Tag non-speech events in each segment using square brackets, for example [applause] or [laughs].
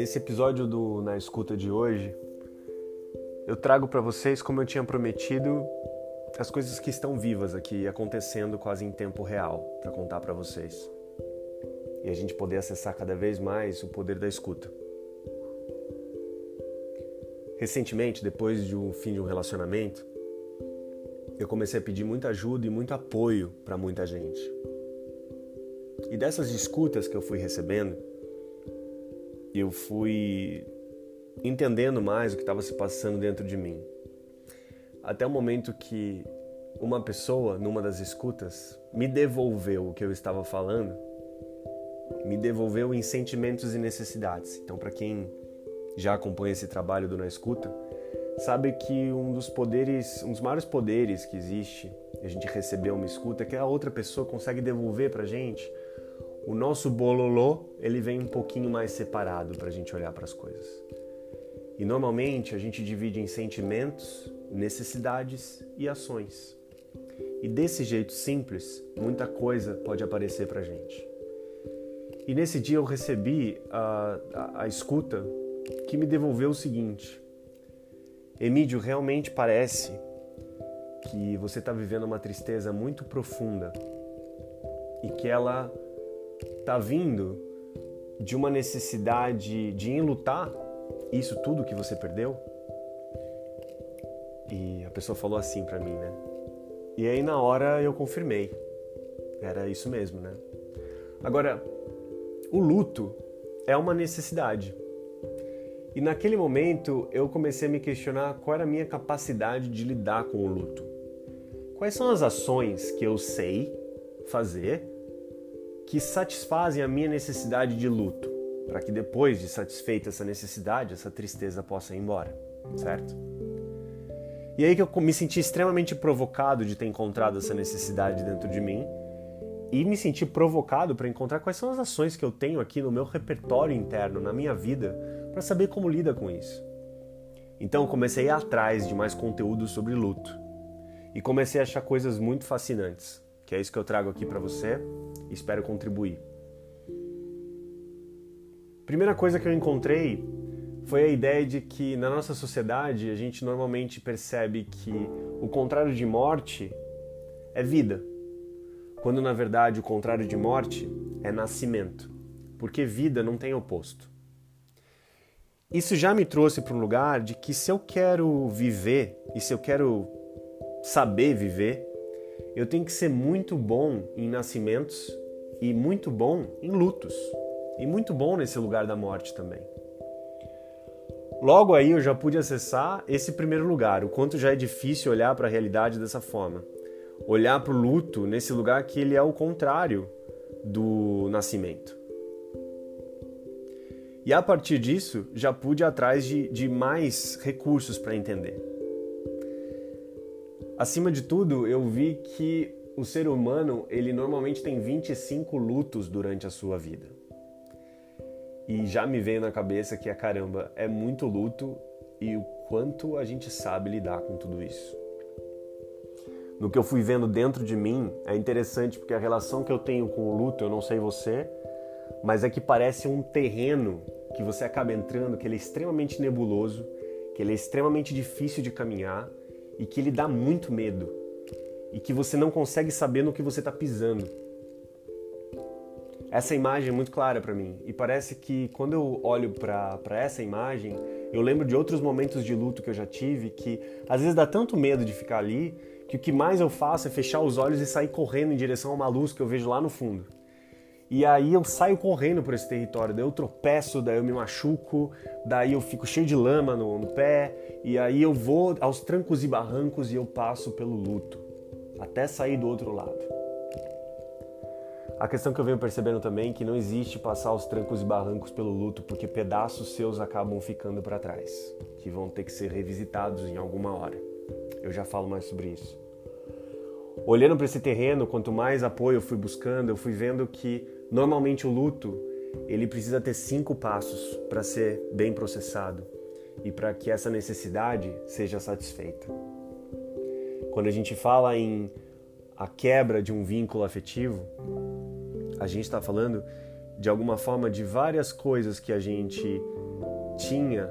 Nesse episódio do Na Escuta de hoje, eu trago para vocês, como eu tinha prometido, as coisas que estão vivas aqui, acontecendo quase em tempo real, para contar para vocês. E a gente poder acessar cada vez mais o poder da escuta. Recentemente, depois de um fim de um relacionamento, eu comecei a pedir muita ajuda e muito apoio para muita gente. E dessas escutas que eu fui recebendo, eu fui entendendo mais o que estava se passando dentro de mim. Até o momento que uma pessoa, numa das escutas, me devolveu o que eu estava falando, me devolveu em sentimentos e necessidades. Então, para quem já acompanha esse trabalho do Na Escuta, sabe que um dos poderes, um dos maiores poderes que existe, a gente receber uma escuta, é que a outra pessoa consegue devolver pra gente o nosso bololô, ele vem um pouquinho mais separado pra gente olhar para as coisas. E normalmente a gente divide em sentimentos, necessidades e ações. E desse jeito simples, muita coisa pode aparecer pra gente. E nesse dia eu recebi a, a, a escuta que me devolveu o seguinte: Emílio, realmente parece que você está vivendo uma tristeza muito profunda e que ela está vindo de uma necessidade de enlutar isso tudo que você perdeu? E a pessoa falou assim para mim, né? E aí na hora eu confirmei. Era isso mesmo, né? Agora, o luto é uma necessidade. E naquele momento eu comecei a me questionar qual era a minha capacidade de lidar com o luto. Quais são as ações que eu sei fazer que satisfazem a minha necessidade de luto, para que depois de satisfeita essa necessidade, essa tristeza possa ir embora, certo? E aí que eu me senti extremamente provocado de ter encontrado essa necessidade dentro de mim e me senti provocado para encontrar quais são as ações que eu tenho aqui no meu repertório interno, na minha vida, para saber como lida com isso. Então comecei a ir atrás de mais conteúdo sobre luto e comecei a achar coisas muito fascinantes, que é isso que eu trago aqui para você espero contribuir. Primeira coisa que eu encontrei foi a ideia de que na nossa sociedade a gente normalmente percebe que o contrário de morte é vida, quando na verdade o contrário de morte é nascimento, porque vida não tem oposto. Isso já me trouxe para um lugar de que se eu quero viver e se eu quero saber viver, eu tenho que ser muito bom em nascimentos e muito bom em lutos e muito bom nesse lugar da morte também. Logo aí eu já pude acessar esse primeiro lugar, o quanto já é difícil olhar para a realidade dessa forma. Olhar para o luto nesse lugar que ele é o contrário do nascimento. E a partir disso, já pude ir atrás de, de mais recursos para entender. Acima de tudo, eu vi que o ser humano, ele normalmente tem 25 lutos durante a sua vida. E já me veio na cabeça que, a caramba, é muito luto e o quanto a gente sabe lidar com tudo isso. No que eu fui vendo dentro de mim, é interessante porque a relação que eu tenho com o luto, eu não sei você, mas é que parece um terreno que você acaba entrando, que ele é extremamente nebuloso, que ele é extremamente difícil de caminhar e que ele dá muito medo e que você não consegue saber no que você está pisando. Essa imagem é muito clara para mim e parece que quando eu olho para essa imagem, eu lembro de outros momentos de luto que eu já tive que às vezes dá tanto medo de ficar ali que o que mais eu faço é fechar os olhos e sair correndo em direção a uma luz que eu vejo lá no fundo. E aí eu saio correndo por esse território, daí eu tropeço, daí eu me machuco, daí eu fico cheio de lama no, no pé, e aí eu vou aos trancos e barrancos e eu passo pelo luto, até sair do outro lado. A questão que eu venho percebendo também é que não existe passar os trancos e barrancos pelo luto, porque pedaços seus acabam ficando para trás, que vão ter que ser revisitados em alguma hora. Eu já falo mais sobre isso. Olhando para esse terreno, quanto mais apoio eu fui buscando, eu fui vendo que Normalmente o luto ele precisa ter cinco passos para ser bem processado e para que essa necessidade seja satisfeita. Quando a gente fala em a quebra de um vínculo afetivo, a gente está falando de alguma forma de várias coisas que a gente tinha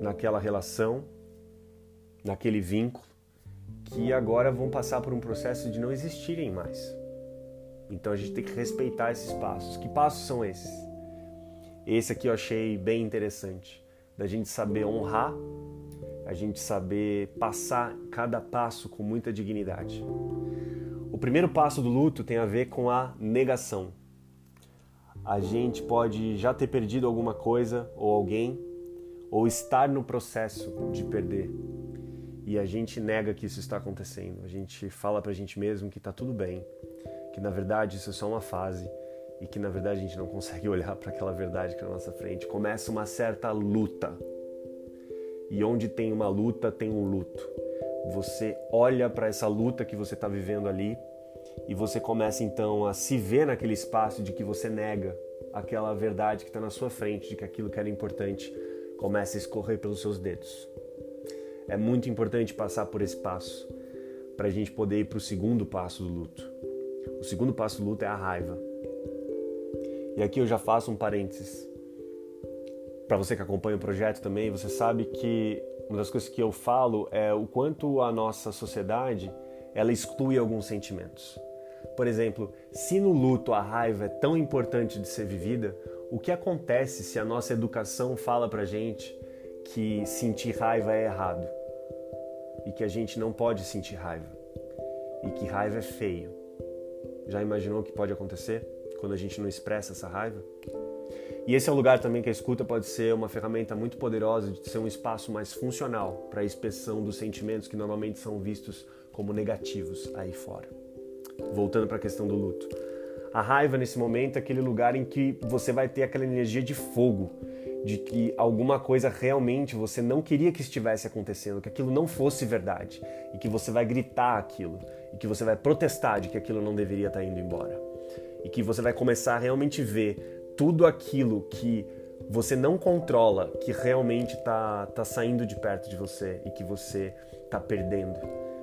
naquela relação, naquele vínculo, que agora vão passar por um processo de não existirem mais. Então a gente tem que respeitar esses passos. Que passos são esses? Esse aqui eu achei bem interessante, da gente saber honrar, a gente saber passar cada passo com muita dignidade. O primeiro passo do luto tem a ver com a negação. A gente pode já ter perdido alguma coisa ou alguém, ou estar no processo de perder. E a gente nega que isso está acontecendo. A gente fala pra gente mesmo que tá tudo bem, que na verdade isso é só uma fase e que na verdade a gente não consegue [laughs] olhar para aquela verdade que é na nossa frente. Começa uma certa luta. E onde tem uma luta, tem um luto. Você olha para essa luta que você está vivendo ali e você começa então a se ver naquele espaço de que você nega aquela verdade que está na sua frente, de que aquilo que era importante começa a escorrer pelos seus dedos. É muito importante passar por esse passo para a gente poder ir para o segundo passo do luto. O segundo passo do luto é a raiva. E aqui eu já faço um parênteses. Para você que acompanha o projeto também, você sabe que uma das coisas que eu falo é o quanto a nossa sociedade ela exclui alguns sentimentos. Por exemplo, se no luto a raiva é tão importante de ser vivida, o que acontece se a nossa educação fala pra gente que sentir raiva é errado e que a gente não pode sentir raiva e que raiva é feio? Já imaginou o que pode acontecer? quando a gente não expressa essa raiva. E esse é um lugar também que a escuta pode ser uma ferramenta muito poderosa de ser um espaço mais funcional para a expressão dos sentimentos que normalmente são vistos como negativos aí fora. Voltando para a questão do luto. A raiva nesse momento é aquele lugar em que você vai ter aquela energia de fogo, de que alguma coisa realmente você não queria que estivesse acontecendo, que aquilo não fosse verdade, e que você vai gritar aquilo, e que você vai protestar de que aquilo não deveria estar indo embora e que você vai começar a realmente ver tudo aquilo que você não controla, que realmente está tá saindo de perto de você e que você está perdendo.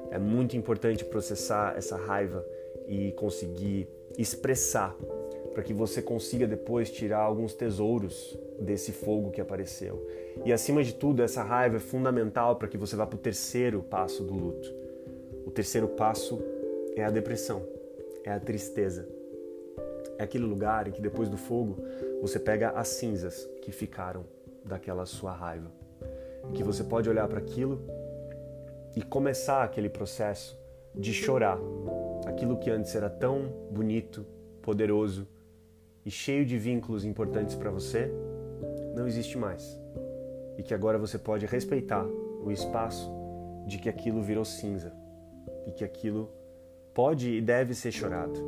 É muito importante processar essa raiva e conseguir expressar para que você consiga depois tirar alguns tesouros desse fogo que apareceu. E acima de tudo, essa raiva é fundamental para que você vá para o terceiro passo do luto. O terceiro passo é a depressão, é a tristeza é aquele lugar em que depois do fogo você pega as cinzas que ficaram daquela sua raiva. E que você pode olhar para aquilo e começar aquele processo de chorar. Aquilo que antes era tão bonito, poderoso e cheio de vínculos importantes para você, não existe mais. E que agora você pode respeitar o espaço de que aquilo virou cinza e que aquilo pode e deve ser chorado.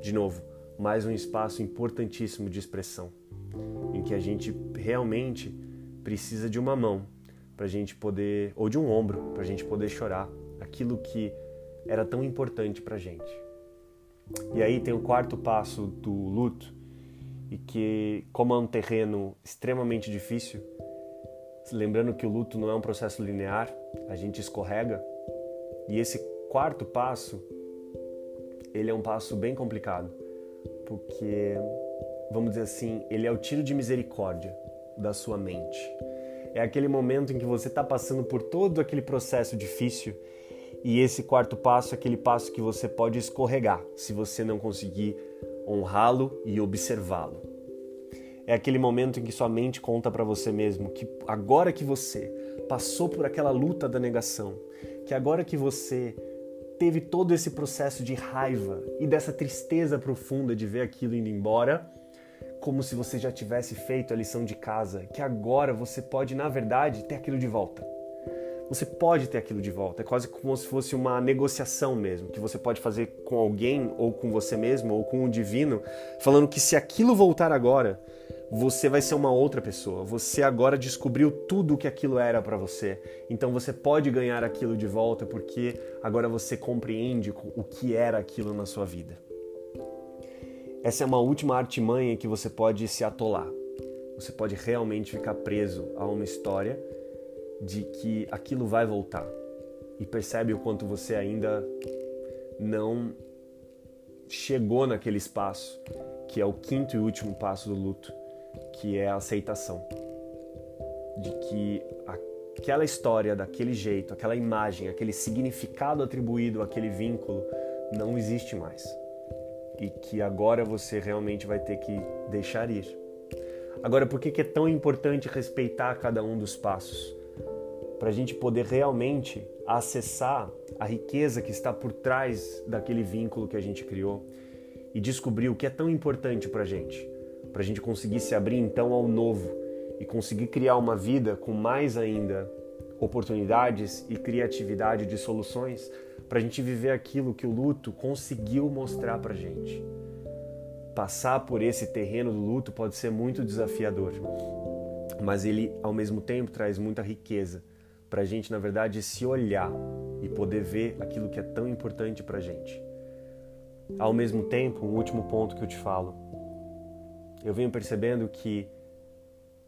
De novo, mais um espaço importantíssimo de expressão, em que a gente realmente precisa de uma mão para a gente poder, ou de um ombro, para a gente poder chorar aquilo que era tão importante para a gente. E aí tem o quarto passo do luto, e que, como é um terreno extremamente difícil, lembrando que o luto não é um processo linear, a gente escorrega, e esse quarto passo, ele é um passo bem complicado porque, vamos dizer assim, ele é o tiro de misericórdia da sua mente. É aquele momento em que você está passando por todo aquele processo difícil e esse quarto passo é aquele passo que você pode escorregar se você não conseguir honrá-lo e observá-lo. É aquele momento em que sua mente conta para você mesmo que agora que você passou por aquela luta da negação, que agora que você teve todo esse processo de raiva e dessa tristeza profunda de ver aquilo indo embora, como se você já tivesse feito a lição de casa, que agora você pode, na verdade, ter aquilo de volta. Você pode ter aquilo de volta, é quase como se fosse uma negociação mesmo, que você pode fazer com alguém, ou com você mesmo, ou com o divino, falando que se aquilo voltar agora, você vai ser uma outra pessoa. Você agora descobriu tudo o que aquilo era para você. Então você pode ganhar aquilo de volta porque agora você compreende o que era aquilo na sua vida. Essa é uma última artimanha que você pode se atolar. Você pode realmente ficar preso a uma história de que aquilo vai voltar. E percebe o quanto você ainda não chegou naquele espaço, que é o quinto e último passo do luto que é a aceitação. de que aquela história daquele jeito, aquela imagem, aquele significado atribuído àquele vínculo não existe mais. E que agora você realmente vai ter que deixar ir. Agora, por que é tão importante respeitar cada um dos passos? Para a gente poder realmente acessar a riqueza que está por trás daquele vínculo que a gente criou e descobrir o que é tão importante para a gente, para a gente conseguir se abrir então ao novo e conseguir criar uma vida com mais ainda oportunidades e criatividade de soluções para a gente viver aquilo que o luto conseguiu mostrar para a gente. Passar por esse terreno do luto pode ser muito desafiador, mas ele ao mesmo tempo traz muita riqueza para a gente, na verdade, se olhar e poder ver aquilo que é tão importante para a gente. Ao mesmo tempo, um último ponto que eu te falo, eu venho percebendo que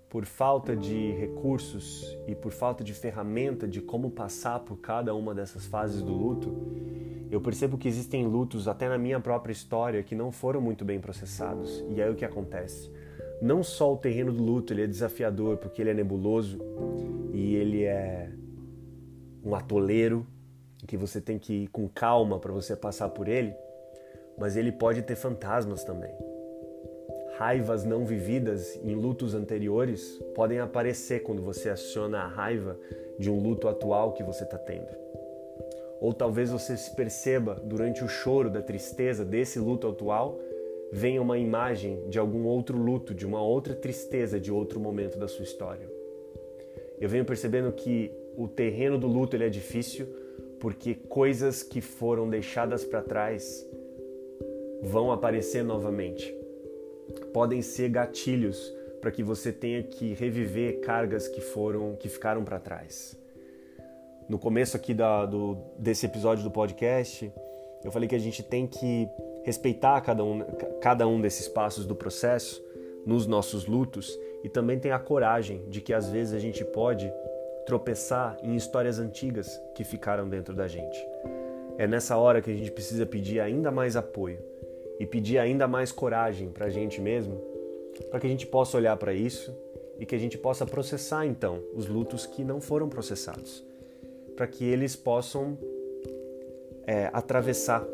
por falta de recursos e por falta de ferramenta de como passar por cada uma dessas fases do luto, eu percebo que existem lutos até na minha própria história que não foram muito bem processados. E aí o que acontece? Não só o terreno do luto ele é desafiador porque ele é nebuloso e ele é um atoleiro que você tem que ir com calma para você passar por ele, mas ele pode ter fantasmas também raivas não vividas em lutos anteriores podem aparecer quando você aciona a raiva de um luto atual que você está tendo. Ou talvez você se perceba durante o choro da tristeza desse luto atual, venha uma imagem de algum outro luto, de uma outra tristeza de outro momento da sua história. Eu venho percebendo que o terreno do luto ele é difícil porque coisas que foram deixadas para trás vão aparecer novamente podem ser gatilhos para que você tenha que reviver cargas que foram que ficaram para trás. No começo aqui da, do, desse episódio do podcast, eu falei que a gente tem que respeitar cada um, cada um desses passos do processo nos nossos lutos e também tem a coragem de que às vezes a gente pode tropeçar em histórias antigas que ficaram dentro da gente. É nessa hora que a gente precisa pedir ainda mais apoio e pedir ainda mais coragem para a gente mesmo, para que a gente possa olhar para isso e que a gente possa processar então os lutos que não foram processados, para que eles possam é, atravessar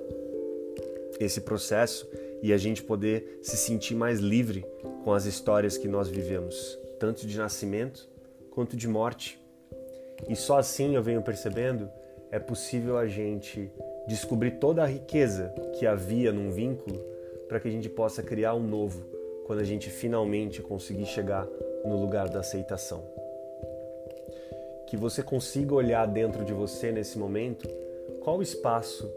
esse processo e a gente poder se sentir mais livre com as histórias que nós vivemos, tanto de nascimento quanto de morte. E só assim eu venho percebendo é possível a gente descobrir toda a riqueza que havia num vínculo para que a gente possa criar um novo quando a gente finalmente conseguir chegar no lugar da aceitação. Que você consiga olhar dentro de você nesse momento qual espaço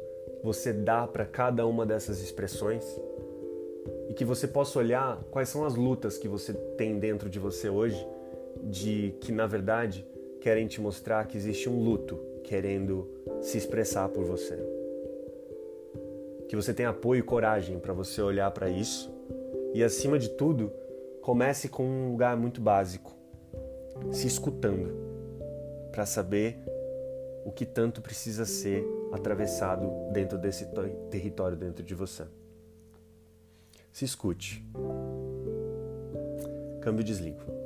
você dá para cada uma dessas expressões e que você possa olhar quais são as lutas que você tem dentro de você hoje, de que na verdade querem te mostrar que existe um luto querendo se expressar por você. Que você tenha apoio e coragem para você olhar para isso e, acima de tudo, comece com um lugar muito básico, se escutando, para saber o que tanto precisa ser atravessado dentro desse território dentro de você. Se escute. Câmbio desligo.